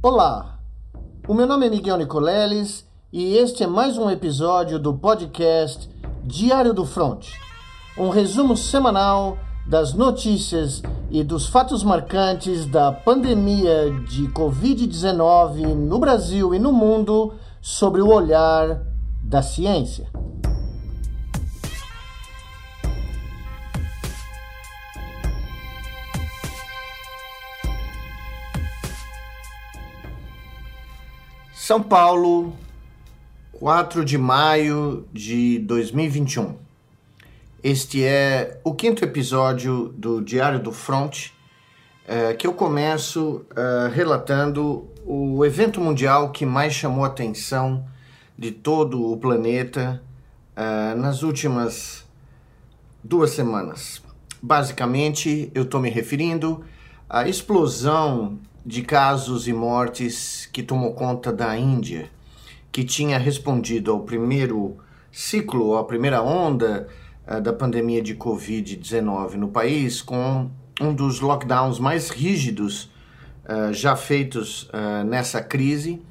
Olá, o meu nome é Miguel Nicoleles e este é mais um episódio do podcast Diário do Front, um resumo semanal das notícias e dos fatos marcantes da pandemia de Covid-19 no Brasil e no mundo sobre o olhar da ciência. São Paulo, 4 de maio de 2021. Este é o quinto episódio do Diário do Front, é, que eu começo é, relatando o evento mundial que mais chamou a atenção de todo o planeta é, nas últimas duas semanas. Basicamente, eu estou me referindo à explosão de casos e mortes que tomou conta da Índia, que tinha respondido ao primeiro ciclo, à primeira onda uh, da pandemia de Covid-19 no país, com um dos lockdowns mais rígidos uh, já feitos uh, nessa crise.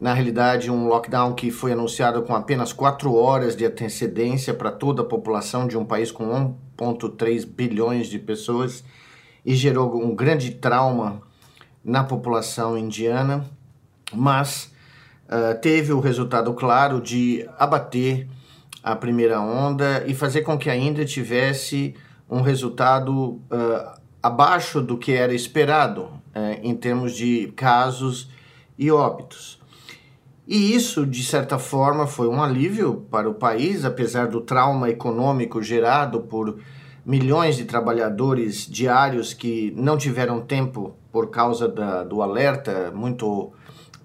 Na realidade, um lockdown que foi anunciado com apenas quatro horas de antecedência para toda a população de um país com 1,3 bilhões de pessoas e gerou um grande trauma na população indiana, mas uh, teve o resultado claro de abater a primeira onda e fazer com que a Índia tivesse um resultado uh, abaixo do que era esperado uh, em termos de casos e óbitos. E isso, de certa forma, foi um alívio para o país, apesar do trauma econômico gerado por milhões de trabalhadores diários que não tiveram tempo por causa da, do alerta muito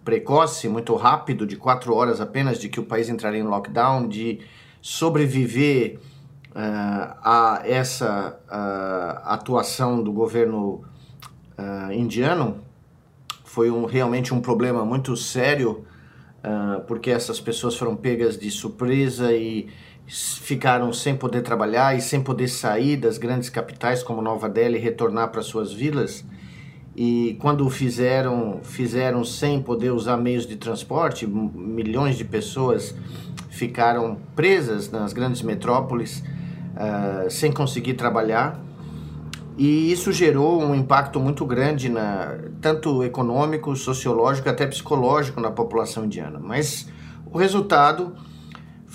precoce, muito rápido, de quatro horas apenas, de que o país entraria em lockdown, de sobreviver uh, a essa uh, atuação do governo uh, indiano, foi um, realmente um problema muito sério, porque essas pessoas foram pegas de surpresa e ficaram sem poder trabalhar e sem poder sair das grandes capitais como Nova Delhi e retornar para suas vilas. E quando fizeram, fizeram sem poder usar meios de transporte, milhões de pessoas ficaram presas nas grandes metrópoles uh, sem conseguir trabalhar. E isso gerou um impacto muito grande, na, tanto econômico, sociológico, até psicológico na população indiana. Mas o resultado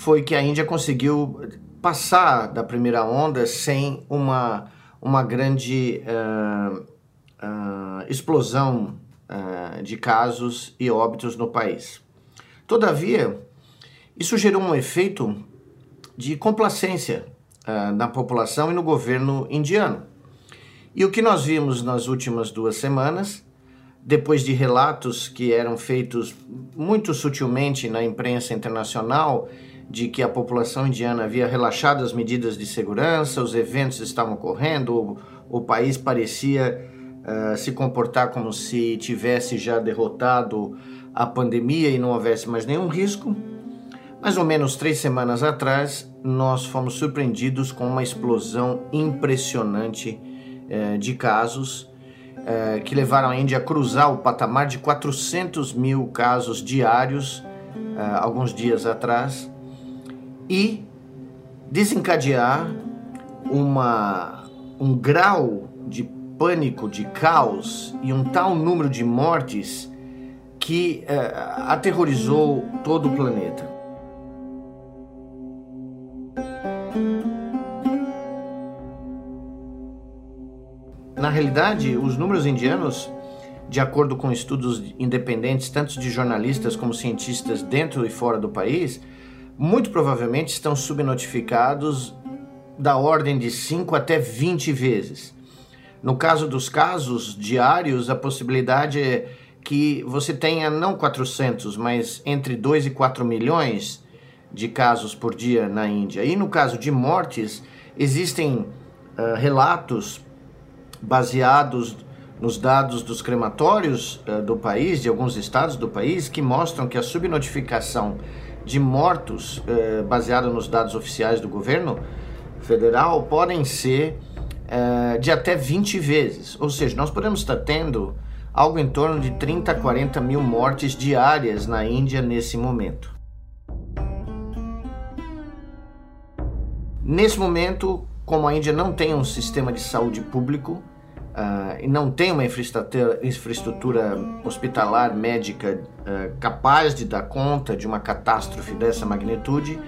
foi que a Índia conseguiu passar da primeira onda sem uma, uma grande uh, uh, explosão uh, de casos e óbitos no país. Todavia, isso gerou um efeito de complacência na população e no governo indiano. E o que nós vimos nas últimas duas semanas, depois de relatos que eram feitos muito sutilmente na imprensa internacional de que a população indiana havia relaxado as medidas de segurança, os eventos estavam ocorrendo, o, o país parecia uh, se comportar como se tivesse já derrotado a pandemia e não houvesse mais nenhum risco. Mais ou menos três semanas atrás, nós fomos surpreendidos com uma explosão impressionante uh, de casos uh, que levaram a Índia a cruzar o patamar de 400 mil casos diários alguns dias atrás e desencadear uma, um grau de pânico, de caos e um tal número de mortes que uh, aterrorizou todo o planeta. Na realidade, os números indianos, de acordo com estudos independentes, tanto de jornalistas como cientistas dentro e fora do país, muito provavelmente estão subnotificados da ordem de 5 até 20 vezes. No caso dos casos diários, a possibilidade é que você tenha não 400, mas entre 2 e 4 milhões de casos por dia na Índia. E no caso de mortes, existem uh, relatos baseados nos dados dos crematórios uh, do país, de alguns estados do país, que mostram que a subnotificação de mortos, eh, baseado nos dados oficiais do governo federal, podem ser eh, de até 20 vezes. Ou seja, nós podemos estar tendo algo em torno de 30 a 40 mil mortes diárias na Índia nesse momento. Nesse momento, como a Índia não tem um sistema de saúde público uh, e não tem uma infraestrutura, infraestrutura hospitalar médica uh, capaz de dar conta de uma catástrofe dessa magnitude,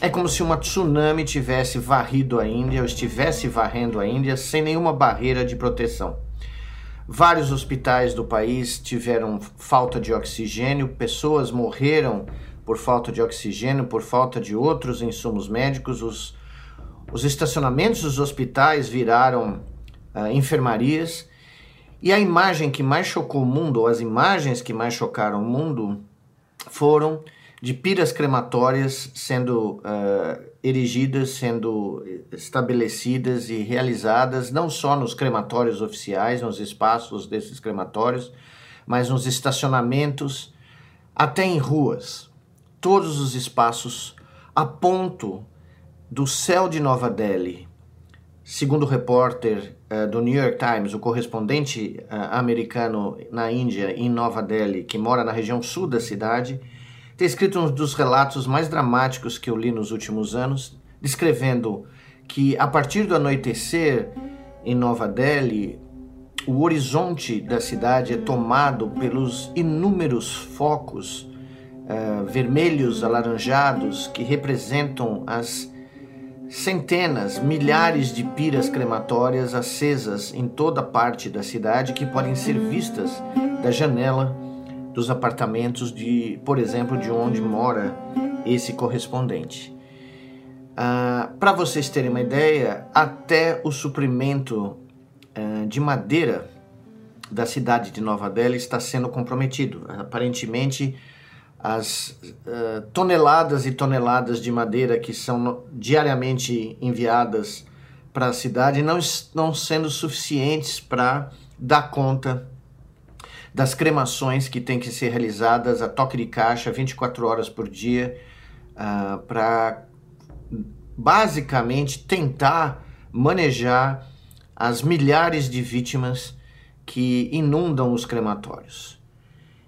é como se uma tsunami tivesse varrido a Índia ou estivesse varrendo a Índia sem nenhuma barreira de proteção. Vários hospitais do país tiveram falta de oxigênio, pessoas morreram por falta de oxigênio, por falta de outros insumos médicos. Os, os estacionamentos dos hospitais viraram uh, enfermarias. E a imagem que mais chocou o mundo, ou as imagens que mais chocaram o mundo, foram de piras crematórias sendo uh, erigidas, sendo estabelecidas e realizadas não só nos crematórios oficiais, nos espaços desses crematórios, mas nos estacionamentos, até em ruas. Todos os espaços a ponto do céu de Nova Delhi. Segundo o repórter uh, do New York Times, o correspondente uh, americano na Índia, em Nova Delhi, que mora na região sul da cidade, tem escrito um dos relatos mais dramáticos que eu li nos últimos anos, descrevendo que a partir do anoitecer em Nova Delhi, o horizonte da cidade é tomado pelos inúmeros focos uh, vermelhos alaranjados que representam as centenas, milhares de piras crematórias acesas em toda parte da cidade que podem ser vistas da janela dos apartamentos de, por exemplo, de onde mora esse correspondente. Ah, Para vocês terem uma ideia, até o suprimento ah, de madeira da cidade de Nova Delhi está sendo comprometido. Aparentemente, as uh, toneladas e toneladas de madeira que são diariamente enviadas para a cidade não estão sendo suficientes para dar conta das cremações que têm que ser realizadas a toque de caixa 24 horas por dia uh, para basicamente tentar manejar as milhares de vítimas que inundam os crematórios.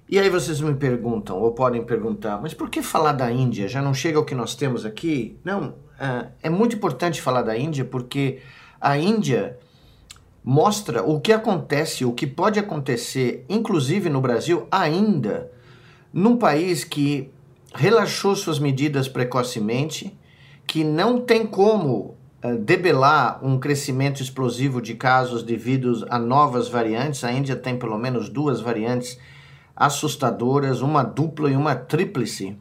E aí vocês me perguntam, ou podem perguntar, mas por que falar da Índia? Já não chega o que nós temos aqui? Não, uh, é muito importante falar da Índia porque a Índia mostra o que acontece, o que pode acontecer, inclusive no Brasil, ainda num país que relaxou suas medidas precocemente, que não tem como uh, debelar um crescimento explosivo de casos devido a novas variantes. A Índia tem pelo menos duas variantes assustadoras, uma dupla e uma tríplice,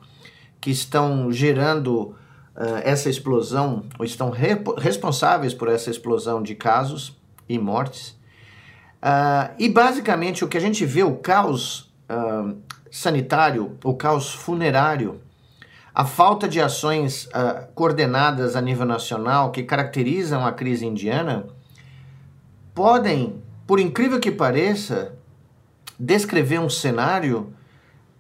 que estão gerando uh, essa explosão, ou estão re responsáveis por essa explosão de casos e mortes. Uh, e basicamente o que a gente vê, o caos uh, sanitário, o caos funerário, a falta de ações uh, coordenadas a nível nacional que caracterizam a crise indiana, podem, por incrível que pareça, descrever um cenário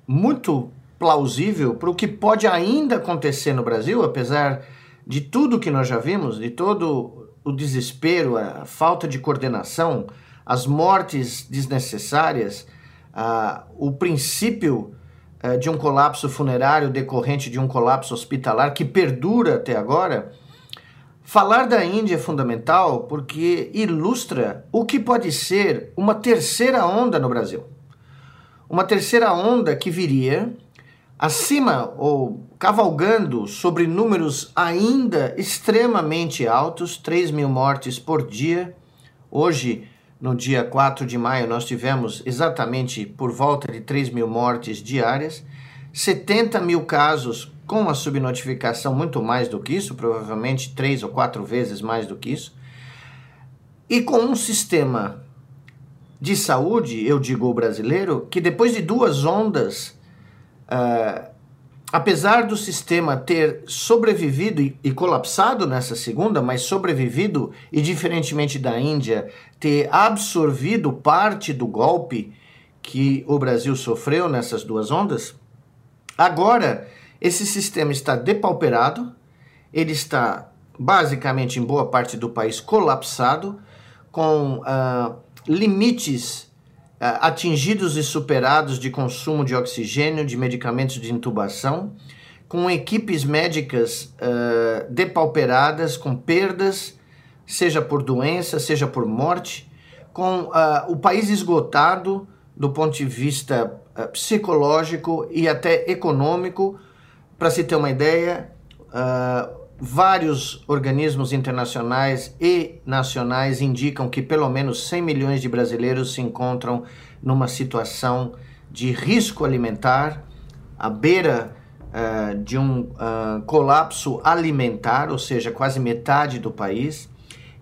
muito plausível para o que pode ainda acontecer no Brasil, apesar de tudo que nós já vimos, de todo o desespero, a falta de coordenação, as mortes desnecessárias, uh, o princípio uh, de um colapso funerário decorrente de um colapso hospitalar que perdura até agora. Falar da Índia é fundamental porque ilustra o que pode ser uma terceira onda no Brasil. Uma terceira onda que viria acima ou cavalgando sobre números ainda extremamente altos, 3 mil mortes por dia. Hoje, no dia 4 de maio, nós tivemos exatamente por volta de 3 mil mortes diárias, 70 mil casos com a subnotificação muito mais do que isso, provavelmente três ou quatro vezes mais do que isso, e com um sistema de saúde, eu digo o brasileiro, que depois de duas ondas Uh, apesar do sistema ter sobrevivido e, e, colapsado nessa segunda, mas sobrevivido e, diferentemente da Índia, ter absorvido parte do golpe que o Brasil sofreu nessas duas ondas, agora esse sistema está depauperado, ele está basicamente em boa parte do país colapsado, com uh, limites atingidos e superados de consumo de oxigênio, de medicamentos de intubação, com equipes médicas uh, depauperadas, com perdas, seja por doença, seja por morte, com o país esgotado do ponto de vista psicológico e até econômico. Para se ter uma ideia, vários organismos internacionais e nacionais indicam que pelo menos 100 milhões de brasileiros se encontram numa situação de risco alimentar, à beira uh, de um uh, colapso alimentar, ou seja, quase metade do país.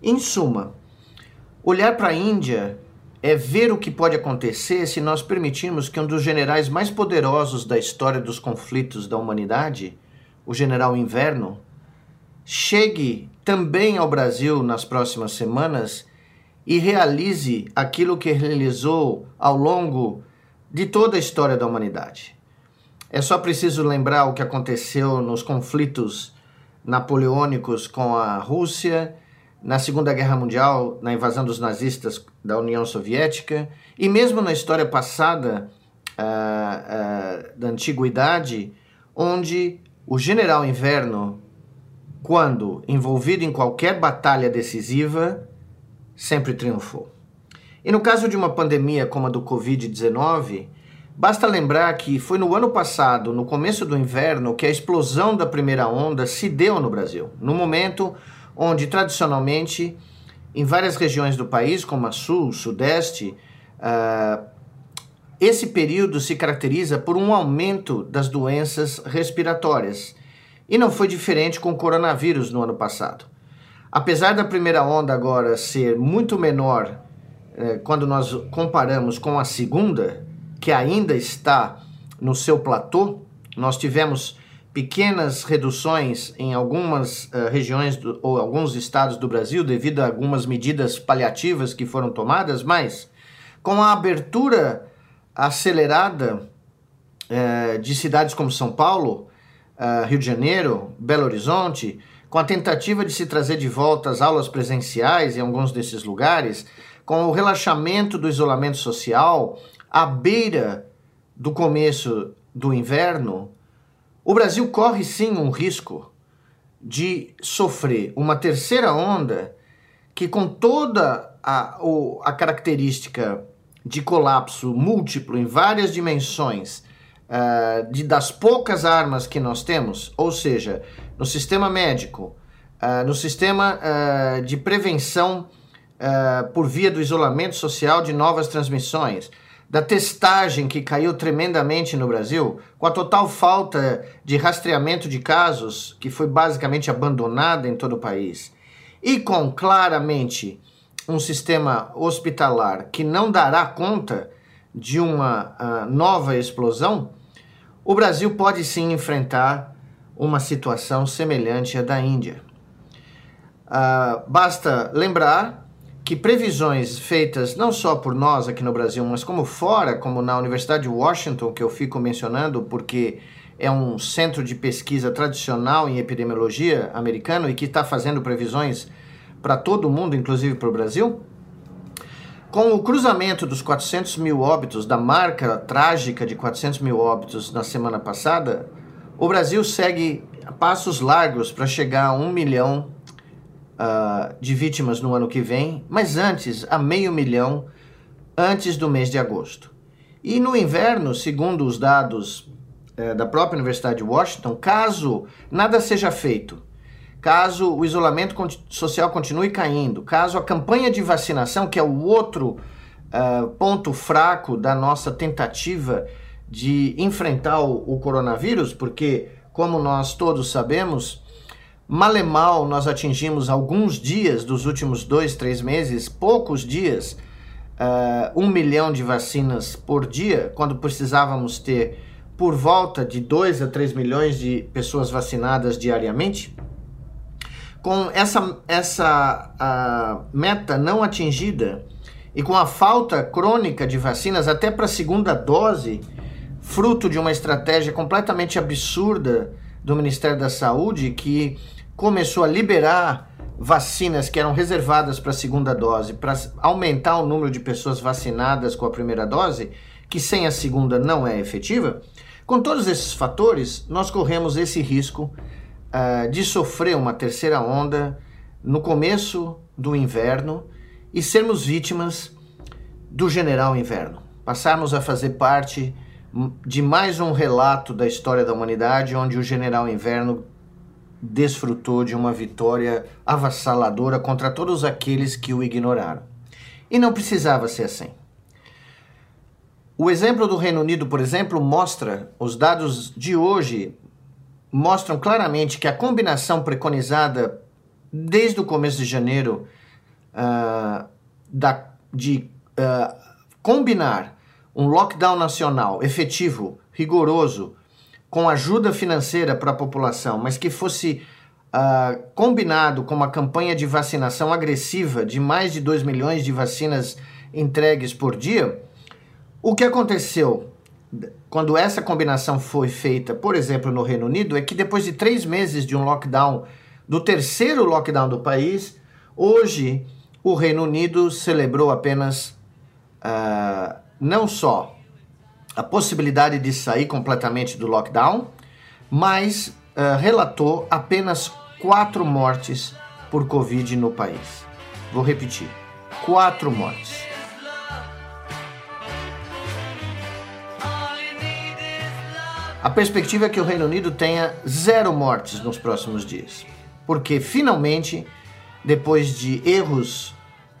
Em suma, olhar para a Índia é ver o que pode acontecer se nós permitirmos que um dos generais mais poderosos da história dos conflitos da humanidade, o general Inverno, chegue também ao Brasil nas próximas semanas e realize aquilo que realizou ao longo de toda a história da humanidade. É só preciso lembrar o que aconteceu nos conflitos napoleônicos com a Rússia, na Segunda Guerra Mundial, na invasão dos nazistas da União Soviética, e mesmo na história passada uh, uh, da antiguidade, onde o general Inverno, quando envolvido em qualquer batalha decisiva, sempre triunfou. E no caso de uma pandemia como a do Covid-19, Basta lembrar que foi no ano passado, no começo do inverno, que a explosão da primeira onda se deu no Brasil, no momento onde tradicionalmente em várias regiões do país, como a Sul, Sudeste, uh, esse período se caracteriza por um aumento das doenças respiratórias. E não foi diferente com o coronavírus no ano passado. Apesar da primeira onda agora ser muito menor eh, quando nós comparamos com a segunda, que ainda está no seu platô. Nós tivemos pequenas reduções em algumas uh, regiões do, ou alguns estados do Brasil devido a algumas medidas paliativas que foram tomadas, mas com a abertura acelerada uh, de cidades como São Paulo, uh, Rio de Janeiro, Belo Horizonte, com a tentativa de se trazer de volta as aulas presenciais em alguns desses lugares, com o relaxamento do isolamento social, à beira do começo do inverno, o Brasil corre sim um risco de sofrer uma terceira onda que, com toda a, a característica de colapso múltiplo em várias dimensões, uh, de, das poucas armas que nós temos, ou seja, no sistema médico, uh, no sistema uh, de prevenção por via do isolamento social de novas transmissões, da testagem que caiu tremendamente no Brasil, com a total falta de rastreamento de casos, que foi basicamente abandonada em todo o país, e com claramente um sistema hospitalar que não dará conta de uma uh, nova explosão, o Brasil pode sim enfrentar uma situação semelhante à da Índia. Uh, basta lembrar que previsões feitas não só por nós aqui no Brasil, mas como fora, como na Universidade de Washington, que eu fico mencionando porque é um centro de pesquisa tradicional em epidemiologia americano e que está fazendo previsões para todo mundo, inclusive para o Brasil. Com o cruzamento dos 400 mil óbitos, da marca trágica de 400 mil óbitos na semana passada, o Brasil segue passos largos para chegar a 1 milhão uh, de vítimas no ano que vem, mas antes, a meio milhão antes do mês de agosto. E no inverno, segundo os dados uh, da própria Universidade de Washington, caso nada seja feito, caso o isolamento social continue caindo, caso a campanha de vacinação, que é o outro uh, ponto fraco da nossa tentativa de enfrentar o, o coronavírus, porque, como nós todos sabemos, Malemal, nós atingimos alguns dias dos últimos dois, três meses, poucos dias, uh, um milhão de vacinas por dia, quando precisávamos ter por volta de 2 a 3 milhões de pessoas vacinadas diariamente. Com essa, essa uh, meta não atingida e com a falta crônica de vacinas até para a segunda dose, fruto de uma estratégia completamente absurda do Ministério da Saúde que começou a liberar vacinas que eram reservadas para a segunda dose, para aumentar o número de pessoas vacinadas com a primeira dose, que sem a segunda não é efetiva, com todos esses fatores, nós corremos esse risco uh, de sofrer uma terceira onda no começo do inverno e sermos vítimas do general inverno. Passarmos a fazer parte de mais um relato da história da humanidade onde o general inverno desfrutou de uma vitória avassaladora contra todos aqueles que o ignoraram. E não precisava ser assim. O exemplo do Reino Unido, por exemplo, mostra, os dados de hoje mostram claramente que a combinação preconizada desde o começo de janeiro uh, da, de uh, combinar um lockdown nacional efetivo, rigoroso, com ajuda financeira para a população, mas que fosse uh, combinado com uma campanha de vacinação agressiva de mais de 2 milhões de vacinas entregues por dia, o que aconteceu? Quando essa combinação foi feita, por exemplo, no Reino Unido, é que depois de três meses de um lockdown, do terceiro lockdown do país, hoje o Reino Unido celebrou apenas uh, não só a possibilidade de sair completamente do lockdown, mas uh, relatou apenas quatro mortes por Covid no país. Vou repetir: quatro mortes. A perspectiva é que o Reino Unido tenha zero mortes nos próximos dias, porque finalmente, depois de erros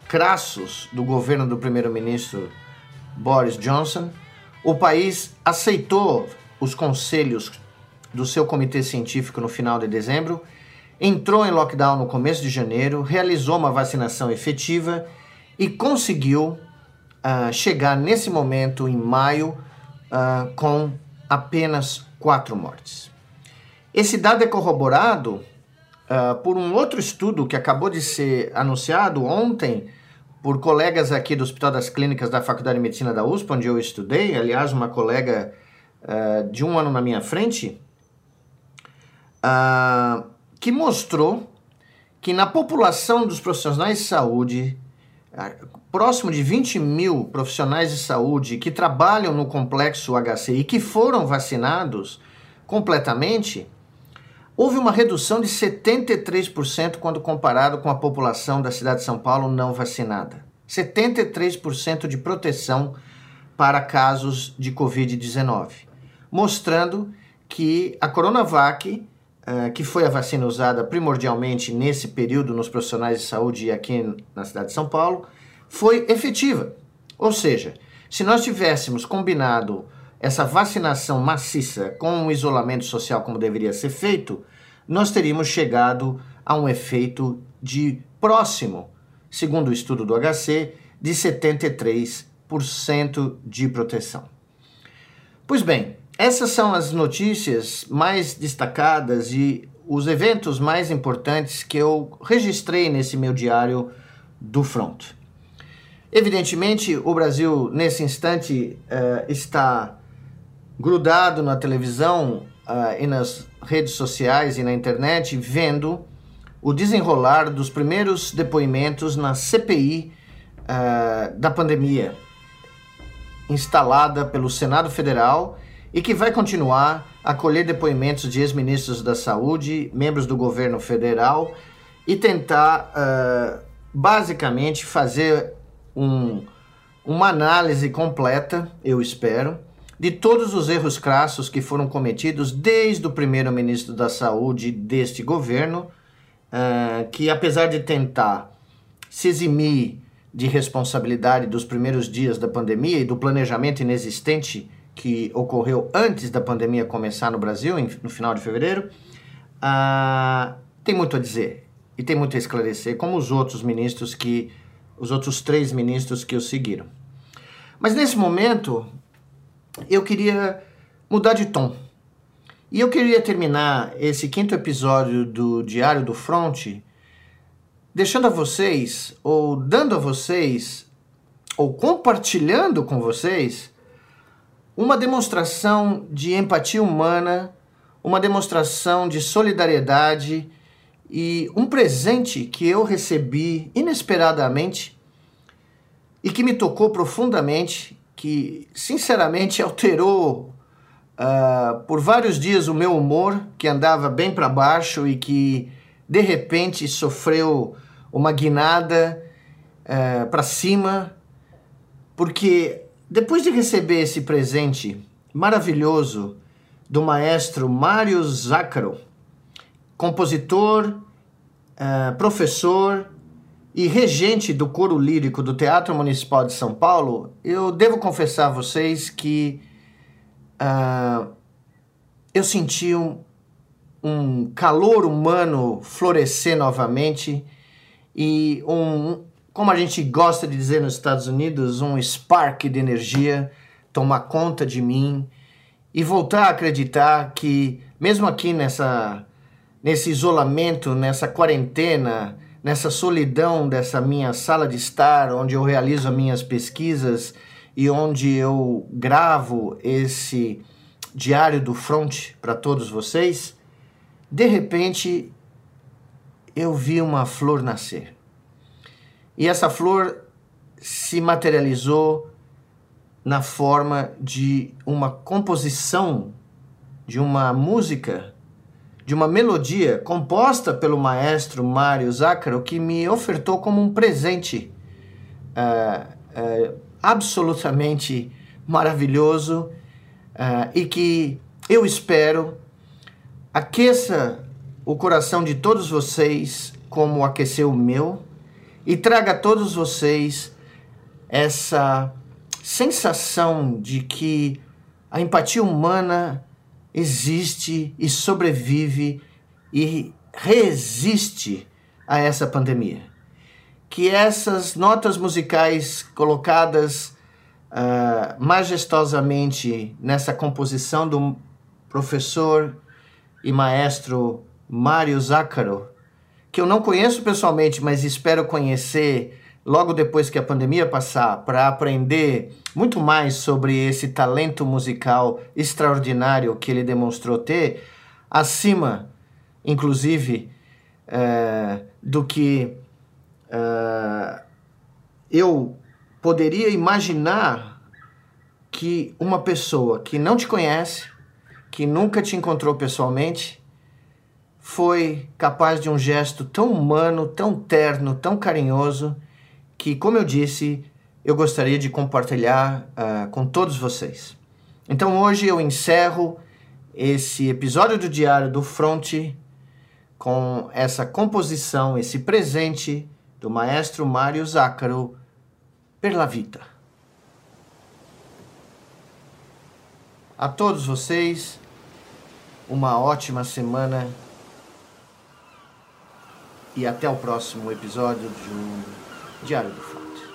crassos do governo do primeiro-ministro Boris Johnson, o país aceitou os conselhos do seu comitê científico no final de dezembro, entrou em lockdown no começo de janeiro, realizou uma vacinação efetiva e conseguiu uh, chegar nesse momento, em maio, uh, com apenas quatro mortes. Esse dado é corroborado uh, por um outro estudo que acabou de ser anunciado ontem por colegas aqui do Hospital das Clínicas da Faculdade de Medicina da USP, onde eu estudei, aliás, uma colega uh, de um ano na minha frente, uh, que mostrou que na população dos profissionais de saúde, uh, próximo de 20 mil profissionais de saúde que trabalham no complexo HC e que foram vacinados completamente, houve uma redução de 73% quando comparado com a população da cidade de São Paulo não vacinada. 73% de proteção para casos de Covid-19, mostrando que a Coronavac, uh, que foi a vacina usada primordialmente nesse período nos profissionais de saúde aqui na cidade de São Paulo, foi efetiva. Ou seja, se nós tivéssemos combinado essa vacinação maciça com um isolamento social como deveria ser feito, nós teríamos chegado a um efeito de próximo, segundo o estudo do HC, de 73% de proteção. Pois bem, essas são as notícias mais destacadas e os eventos mais importantes que eu registrei nesse meu diário do Front. Evidentemente, o Brasil, nesse instante, uh, está grudado na televisão uh, e nas redes sociais e na internet, vendo o desenrolar dos primeiros depoimentos na CPI uh, eh, da pandemia, instalada pelo Senado Federal e que vai continuar a colher depoimentos de ex-ministros da Saúde, membros do governo federal e tentar, uh, basicamente, fazer um, uma análise completa, eu espero, de todos os erros crassos que foram cometidos desde o primeiro ministro da Saúde deste governo, uh, que apesar de tentar se eximir de responsabilidade dos primeiros dias da pandemia e do planejamento inexistente que ocorreu antes da pandemia começar no Brasil, no final de fevereiro, uh, tem muito a dizer e tem muito a esclarecer, como os outros ministros que, os outros três ministros que o seguiram. Mas nesse momento, eu queria mudar de tom. E eu queria terminar esse quinto episódio do Diário do Front deixando a vocês, ou dando a vocês, ou compartilhando com vocês, uma demonstração de empatia humana, uma demonstração de solidariedade e um presente que eu recebi inesperadamente e que me tocou profundamente, que sinceramente alterou uh, por vários dias o meu humor, que andava bem para baixo e que de repente sofreu uma guinada uh, para cima, porque depois de receber esse presente maravilhoso do maestro Mário Zácaro, compositor, uh, professor e regente do coro lírico do Teatro Municipal de São Paulo, eu devo confessar a vocês que uh, eu senti um, um calor humano florescer novamente e um, como a gente gosta de dizer nos Estados Unidos, um spark de energia tomar conta de mim e voltar a acreditar que mesmo aqui nessa nesse isolamento, nessa quarentena, nessa solidão dessa minha sala de estar, onde eu realizo as minhas pesquisas e onde eu gravo esse diário do front para todos vocês, de repente eu vi uma flor nascer. E essa flor se materializou na forma de uma composição de uma música de uma melodia composta pelo maestro Mário Zácaro que me ofertou como um presente uh, uh, absolutamente maravilhoso uh, e que eu espero aqueça o coração de todos vocês como aqueceu o meu e traga a todos vocês essa sensação de que a empatia humana existe e sobrevive e resiste a essa pandemia. Que essas notas musicais colocadas uh, majestosamente nessa composição do professor e maestro Mário Zácaro, que eu não conheço pessoalmente, mas espero conhecer logo depois que a pandemia passar, para aprender muito mais sobre esse talento musical extraordinário que ele demonstrou ter, acima, inclusive, é, do que é, eu poderia imaginar que uma pessoa que não te conhece, que nunca te encontrou pessoalmente, foi capaz de um gesto tão humano, tão terno, tão carinhoso que, como eu disse, eu gostaria de compartilhar uh, com todos vocês. Então hoje eu encerro esse episódio do Diário do Fronte com essa composição, esse presente do maestro Mário Zácaro per la vita. A todos vocês, uma ótima semana e até o próximo episódio de Diário do Fato.